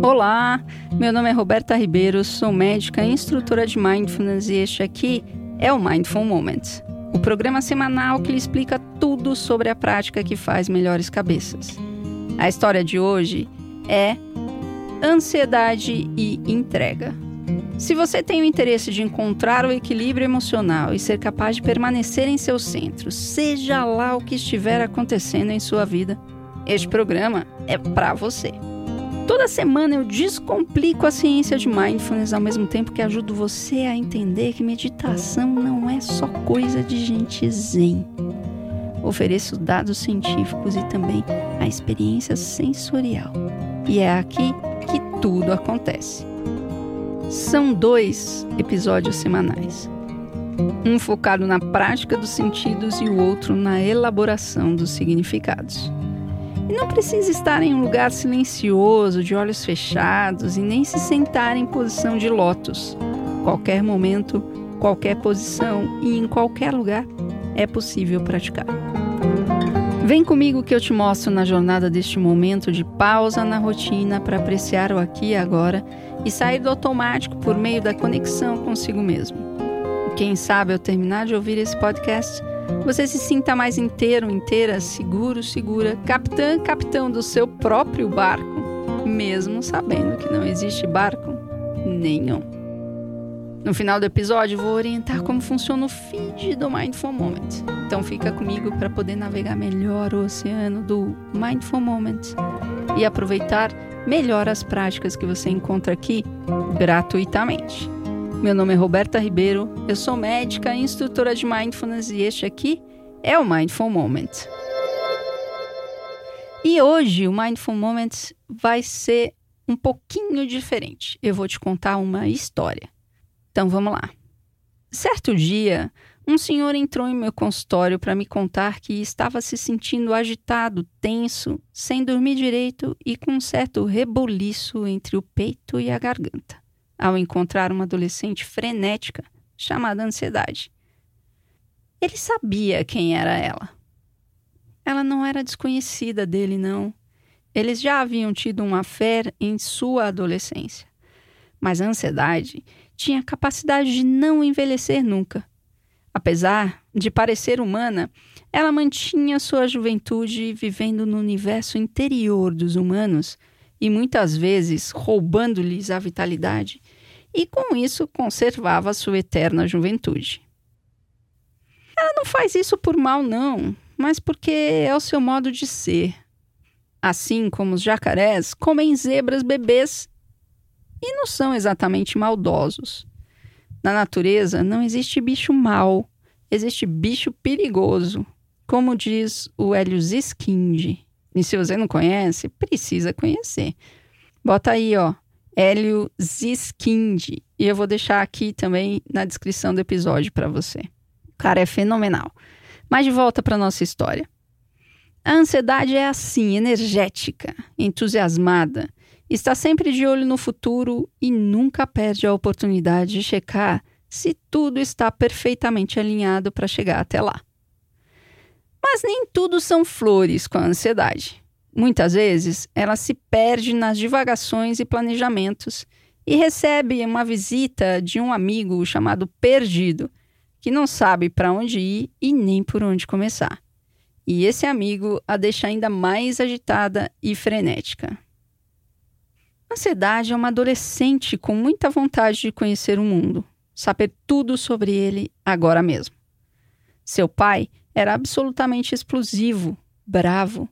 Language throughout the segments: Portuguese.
Olá, meu nome é Roberta Ribeiro, sou médica e instrutora de Mindfulness e este aqui é o Mindful Moment, o programa semanal que lhe explica tudo sobre a prática que faz melhores cabeças. A história de hoje é ansiedade e entrega. Se você tem o interesse de encontrar o equilíbrio emocional e ser capaz de permanecer em seu centro, seja lá o que estiver acontecendo em sua vida, este programa é para você. Toda semana eu descomplico a ciência de mindfulness ao mesmo tempo que ajudo você a entender que meditação não é só coisa de gente zen. Ofereço dados científicos e também a experiência sensorial. E é aqui que tudo acontece. São dois episódios semanais. Um focado na prática dos sentidos e o outro na elaboração dos significados. E não precisa estar em um lugar silencioso, de olhos fechados e nem se sentar em posição de lótus. Qualquer momento, qualquer posição e em qualquer lugar é possível praticar. Vem comigo que eu te mostro na jornada deste momento de pausa na rotina para apreciar o aqui e agora e sair do automático por meio da conexão consigo mesmo. Quem sabe ao terminar de ouvir esse podcast, você se sinta mais inteiro, inteira, seguro, segura, capitã, capitão do seu próprio barco, mesmo sabendo que não existe barco nenhum. No final do episódio, vou orientar como funciona o feed do Mindful Moment. Então fica comigo para poder navegar melhor o oceano do Mindful Moment e aproveitar melhor as práticas que você encontra aqui gratuitamente. Meu nome é Roberta Ribeiro, eu sou médica e instrutora de Mindfulness e este aqui é o Mindful Moment. E hoje o Mindful Moment vai ser um pouquinho diferente. Eu vou te contar uma história. Então vamos lá. Certo dia, um senhor entrou em meu consultório para me contar que estava se sentindo agitado, tenso, sem dormir direito e com um certo reboliço entre o peito e a garganta ao encontrar uma adolescente frenética chamada ansiedade. Ele sabia quem era ela. Ela não era desconhecida dele, não. Eles já haviam tido uma fé em sua adolescência. Mas a ansiedade tinha a capacidade de não envelhecer nunca. Apesar de parecer humana, ela mantinha sua juventude vivendo no universo interior dos humanos e muitas vezes roubando-lhes a vitalidade, e com isso conservava sua eterna juventude. Ela não faz isso por mal, não, mas porque é o seu modo de ser. Assim como os jacarés comem zebras bebês e não são exatamente maldosos. Na natureza não existe bicho mau, existe bicho perigoso, como diz o Hélio Ziskind. E se você não conhece, precisa conhecer. Bota aí, ó, Hélio Ziskind. E eu vou deixar aqui também na descrição do episódio para você. O cara é fenomenal. Mas de volta para nossa história. A ansiedade é assim, energética, entusiasmada, está sempre de olho no futuro e nunca perde a oportunidade de checar se tudo está perfeitamente alinhado para chegar até lá. Mas nem tudo são flores com a ansiedade. Muitas vezes, ela se perde nas divagações e planejamentos e recebe uma visita de um amigo chamado Perdido, que não sabe para onde ir e nem por onde começar. E esse amigo a deixa ainda mais agitada e frenética. A ansiedade é uma adolescente com muita vontade de conhecer o mundo, saber tudo sobre ele agora mesmo. Seu pai era absolutamente explosivo, bravo,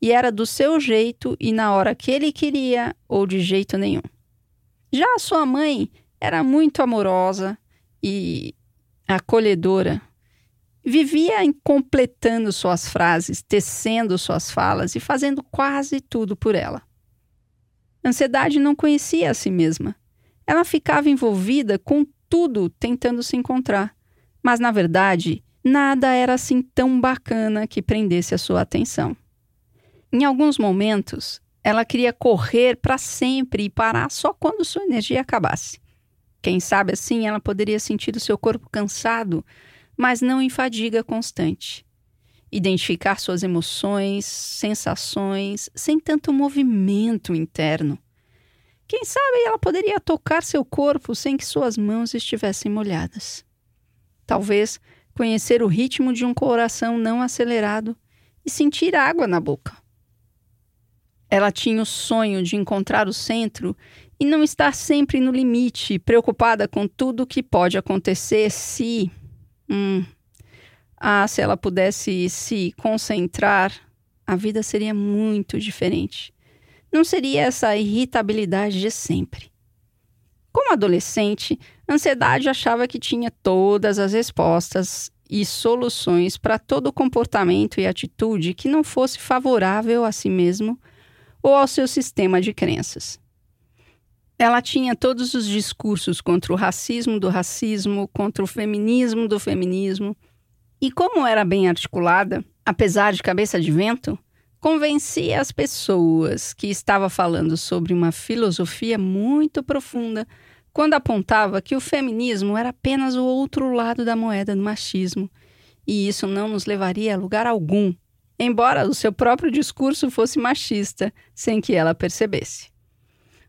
e era do seu jeito e na hora que ele queria ou de jeito nenhum. Já a sua mãe era muito amorosa e acolhedora. Vivia completando suas frases, tecendo suas falas e fazendo quase tudo por ela. Ansiedade não conhecia a si mesma. Ela ficava envolvida com tudo tentando se encontrar, mas na verdade nada era assim tão bacana que prendesse a sua atenção. Em alguns momentos, ela queria correr para sempre e parar só quando sua energia acabasse. Quem sabe assim ela poderia sentir o seu corpo cansado, mas não em fadiga constante. Identificar suas emoções, sensações, sem tanto movimento interno. Quem sabe ela poderia tocar seu corpo sem que suas mãos estivessem molhadas. Talvez conhecer o ritmo de um coração não acelerado e sentir água na boca. Ela tinha o sonho de encontrar o centro e não estar sempre no limite, preocupada com tudo o que pode acontecer se. Hum. Ah, se ela pudesse se concentrar, a vida seria muito diferente não seria essa irritabilidade de sempre. Como adolescente, ansiedade achava que tinha todas as respostas e soluções para todo comportamento e atitude que não fosse favorável a si mesmo ou ao seu sistema de crenças. Ela tinha todos os discursos contra o racismo do racismo, contra o feminismo do feminismo, e como era bem articulada, apesar de cabeça de vento, convencia as pessoas que estava falando sobre uma filosofia muito profunda quando apontava que o feminismo era apenas o outro lado da moeda do machismo e isso não nos levaria a lugar algum, embora o seu próprio discurso fosse machista, sem que ela percebesse.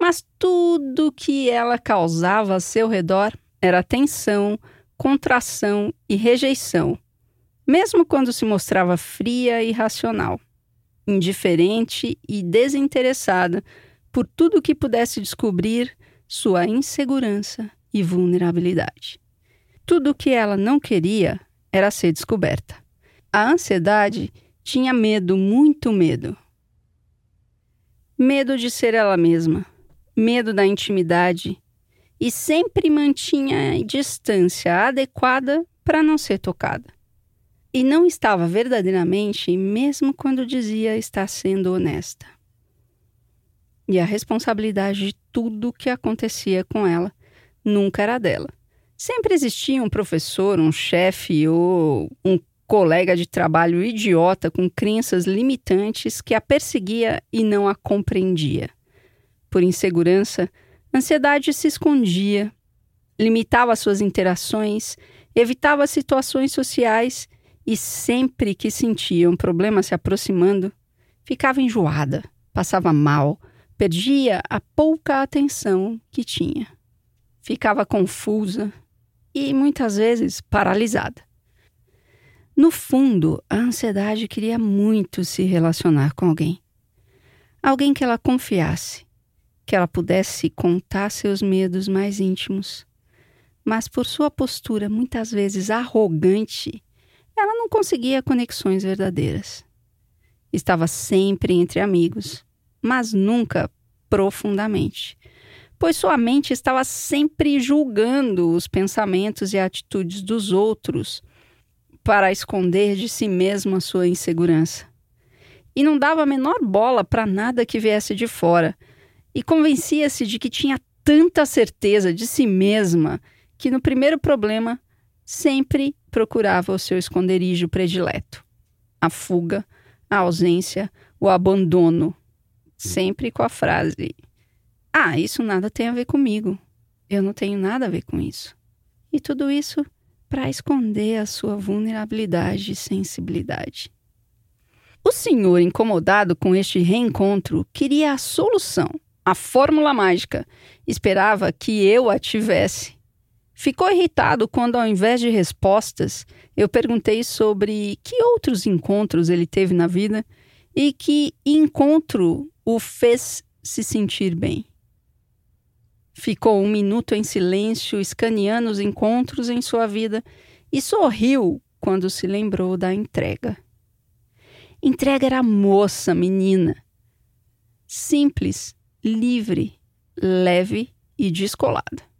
Mas tudo que ela causava a seu redor era tensão, contração e rejeição, mesmo quando se mostrava fria e racional indiferente e desinteressada por tudo que pudesse descobrir sua insegurança e vulnerabilidade. Tudo o que ela não queria era ser descoberta. A ansiedade tinha medo, muito medo. Medo de ser ela mesma, medo da intimidade e sempre mantinha a distância adequada para não ser tocada e não estava verdadeiramente, mesmo quando dizia estar sendo honesta. E a responsabilidade de tudo o que acontecia com ela nunca era dela. Sempre existia um professor, um chefe ou um colega de trabalho idiota com crenças limitantes que a perseguia e não a compreendia. Por insegurança, ansiedade se escondia, limitava suas interações, evitava situações sociais e sempre que sentia um problema se aproximando, ficava enjoada, passava mal, perdia a pouca atenção que tinha. Ficava confusa e muitas vezes paralisada. No fundo, a ansiedade queria muito se relacionar com alguém. Alguém que ela confiasse, que ela pudesse contar seus medos mais íntimos. Mas por sua postura muitas vezes arrogante ela não conseguia conexões verdadeiras. Estava sempre entre amigos, mas nunca profundamente, pois sua mente estava sempre julgando os pensamentos e atitudes dos outros para esconder de si mesma sua insegurança. E não dava a menor bola para nada que viesse de fora, e convencia-se de que tinha tanta certeza de si mesma que no primeiro problema sempre procurava o seu esconderijo predileto. A fuga, a ausência, o abandono. Sempre com a frase: Ah, isso nada tem a ver comigo. Eu não tenho nada a ver com isso. E tudo isso para esconder a sua vulnerabilidade e sensibilidade. O senhor, incomodado com este reencontro, queria a solução, a fórmula mágica. Esperava que eu a tivesse. Ficou irritado quando, ao invés de respostas, eu perguntei sobre que outros encontros ele teve na vida e que encontro o fez se sentir bem. Ficou um minuto em silêncio, escaneando os encontros em sua vida e sorriu quando se lembrou da entrega. Entrega era moça, menina. Simples, livre, leve e descolada.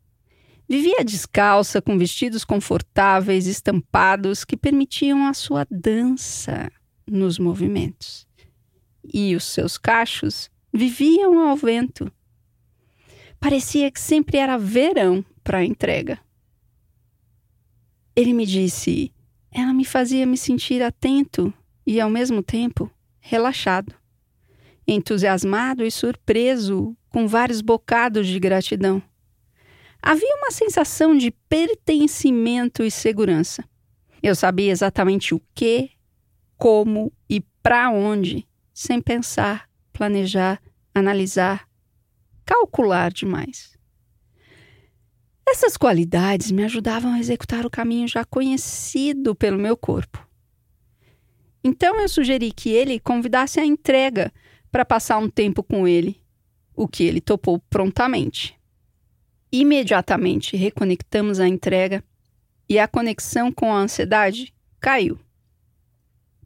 Vivia descalça, com vestidos confortáveis, estampados, que permitiam a sua dança nos movimentos. E os seus cachos viviam ao vento. Parecia que sempre era verão para a entrega. Ele me disse: ela me fazia me sentir atento e, ao mesmo tempo, relaxado, entusiasmado e surpreso, com vários bocados de gratidão. Havia uma sensação de pertencimento e segurança. Eu sabia exatamente o que, como e para onde, sem pensar, planejar, analisar. calcular demais. Essas qualidades me ajudavam a executar o caminho já conhecido pelo meu corpo. Então eu sugeri que ele convidasse a entrega para passar um tempo com ele, o que ele topou prontamente. Imediatamente reconectamos a entrega e a conexão com a ansiedade caiu.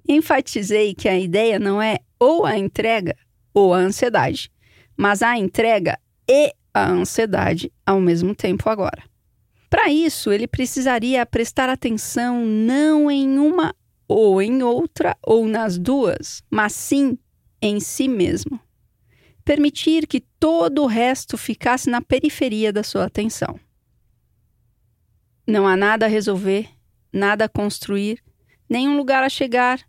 Enfatizei que a ideia não é ou a entrega ou a ansiedade, mas a entrega e a ansiedade ao mesmo tempo agora. Para isso, ele precisaria prestar atenção não em uma ou em outra ou nas duas, mas sim em si mesmo. Permitir que todo o resto ficasse na periferia da sua atenção. Não há nada a resolver, nada a construir, nenhum lugar a chegar,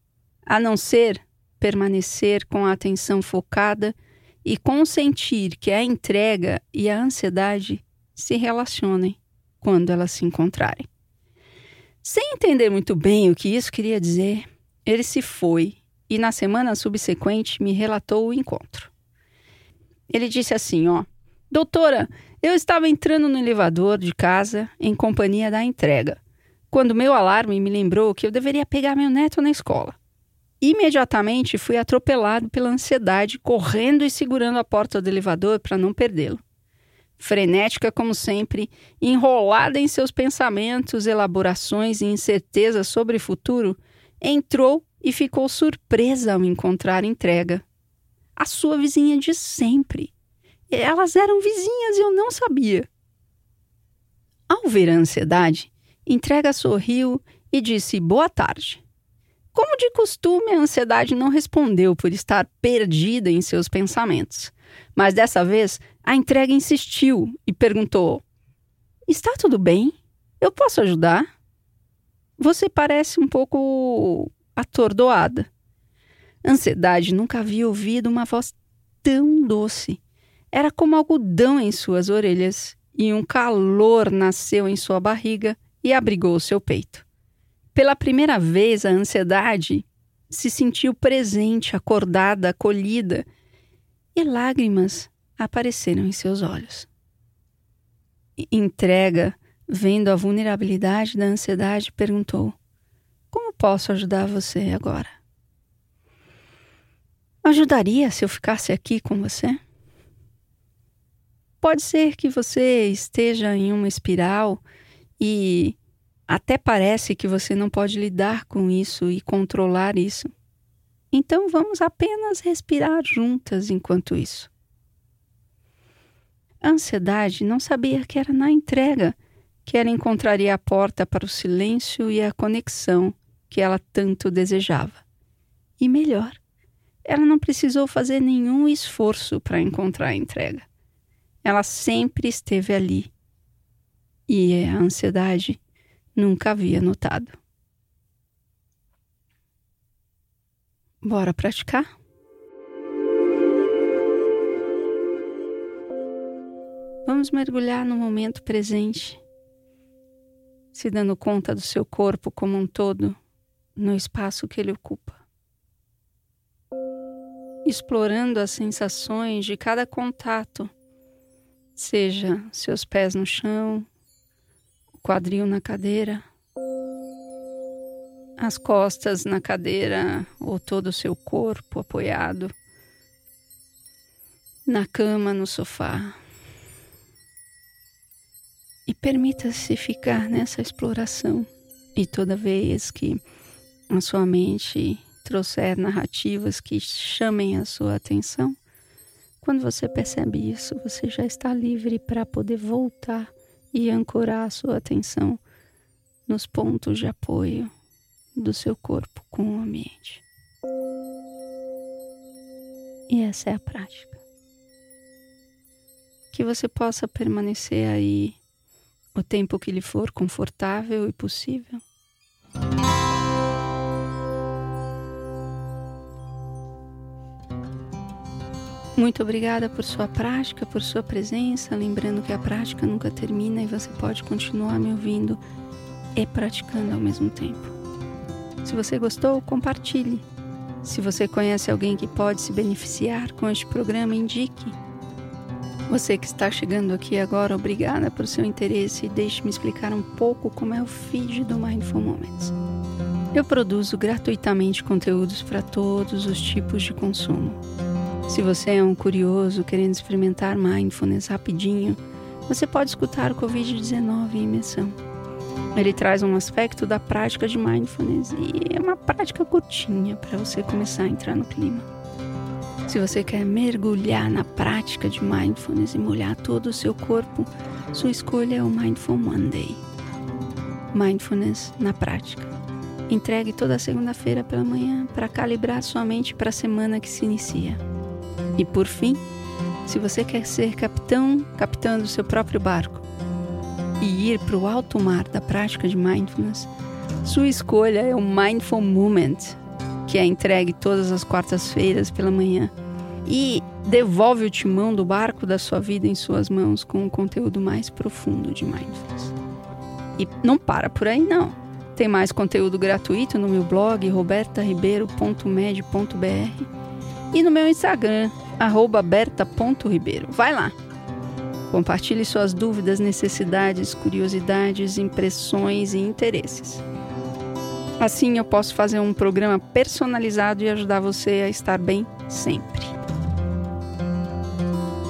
a não ser permanecer com a atenção focada e consentir que a entrega e a ansiedade se relacionem quando elas se encontrarem. Sem entender muito bem o que isso queria dizer, ele se foi e na semana subsequente me relatou o encontro. Ele disse assim, ó: "Doutora, eu estava entrando no elevador de casa em companhia da entrega, quando meu alarme me lembrou que eu deveria pegar meu neto na escola. Imediatamente fui atropelado pela ansiedade, correndo e segurando a porta do elevador para não perdê-lo. Frenética como sempre, enrolada em seus pensamentos, elaborações e incertezas sobre o futuro, entrou e ficou surpresa ao encontrar entrega. A sua vizinha de sempre. Elas eram vizinhas e eu não sabia. Ao ver a ansiedade, entrega sorriu e disse boa tarde. Como de costume, a ansiedade não respondeu por estar perdida em seus pensamentos. Mas dessa vez, a entrega insistiu e perguntou: Está tudo bem? Eu posso ajudar? Você parece um pouco atordoada. Ansiedade nunca havia ouvido uma voz tão doce. Era como algodão em suas orelhas, e um calor nasceu em sua barriga e abrigou seu peito. Pela primeira vez, a ansiedade se sentiu presente, acordada, acolhida, e lágrimas apareceram em seus olhos. Entrega, vendo a vulnerabilidade da ansiedade, perguntou: Como posso ajudar você agora? Ajudaria se eu ficasse aqui com você? Pode ser que você esteja em uma espiral e até parece que você não pode lidar com isso e controlar isso. Então vamos apenas respirar juntas enquanto isso. A ansiedade não sabia que era na entrega que ela encontraria a porta para o silêncio e a conexão que ela tanto desejava. E melhor, ela não precisou fazer nenhum esforço para encontrar a entrega. Ela sempre esteve ali. E a ansiedade nunca havia notado. Bora praticar? Vamos mergulhar no momento presente, se dando conta do seu corpo como um todo, no espaço que ele ocupa. Explorando as sensações de cada contato, seja seus pés no chão, o quadril na cadeira as costas na cadeira ou todo o seu corpo apoiado na cama, no sofá. E permita-se ficar nessa exploração. E toda vez que a sua mente trouxer narrativas que chamem a sua atenção, quando você percebe isso, você já está livre para poder voltar e ancorar a sua atenção nos pontos de apoio do seu corpo com o ambiente. E essa é a prática. Que você possa permanecer aí o tempo que lhe for confortável e possível. Muito obrigada por sua prática, por sua presença. Lembrando que a prática nunca termina e você pode continuar me ouvindo e praticando ao mesmo tempo. Se você gostou, compartilhe. Se você conhece alguém que pode se beneficiar com este programa, indique. Você que está chegando aqui agora, obrigada por seu interesse e deixe-me explicar um pouco como é o feed do Mindful Moments. Eu produzo gratuitamente conteúdos para todos os tipos de consumo. Se você é um curioso querendo experimentar mindfulness rapidinho, você pode escutar o Covid-19 em imersão. Ele traz um aspecto da prática de mindfulness e é uma prática curtinha para você começar a entrar no clima. Se você quer mergulhar na prática de mindfulness e molhar todo o seu corpo, sua escolha é o Mindful Monday. Mindfulness na prática. Entregue toda segunda-feira pela manhã para calibrar sua mente para a semana que se inicia. E por fim, se você quer ser capitão, capitã do seu próprio barco e ir para o alto mar da prática de mindfulness, sua escolha é o Mindful Moment que é entregue todas as quartas-feiras pela manhã e devolve o timão do barco da sua vida em suas mãos com um conteúdo mais profundo de mindfulness. E não para por aí não. Tem mais conteúdo gratuito no meu blog robertaribeiro.med.br e no meu Instagram berta.ribeiro. Vai lá. Compartilhe suas dúvidas, necessidades, curiosidades, impressões e interesses. Assim eu posso fazer um programa personalizado e ajudar você a estar bem sempre.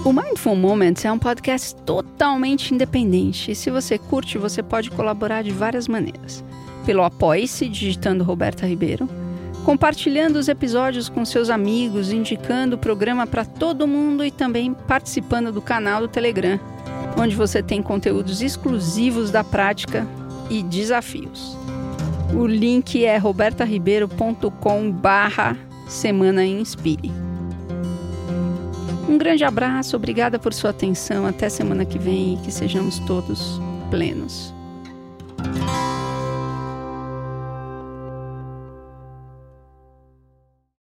O Mindful Moments é um podcast totalmente independente e se você curte, você pode colaborar de várias maneiras. Pelo Apoie-se, digitando Roberta Ribeiro, compartilhando os episódios com seus amigos, indicando o programa para todo mundo e também participando do canal do Telegram, onde você tem conteúdos exclusivos da prática e desafios. O link é robertaribeiro.com barra Semana Inspire. Um grande abraço, obrigada por sua atenção. Até semana que vem e que sejamos todos plenos.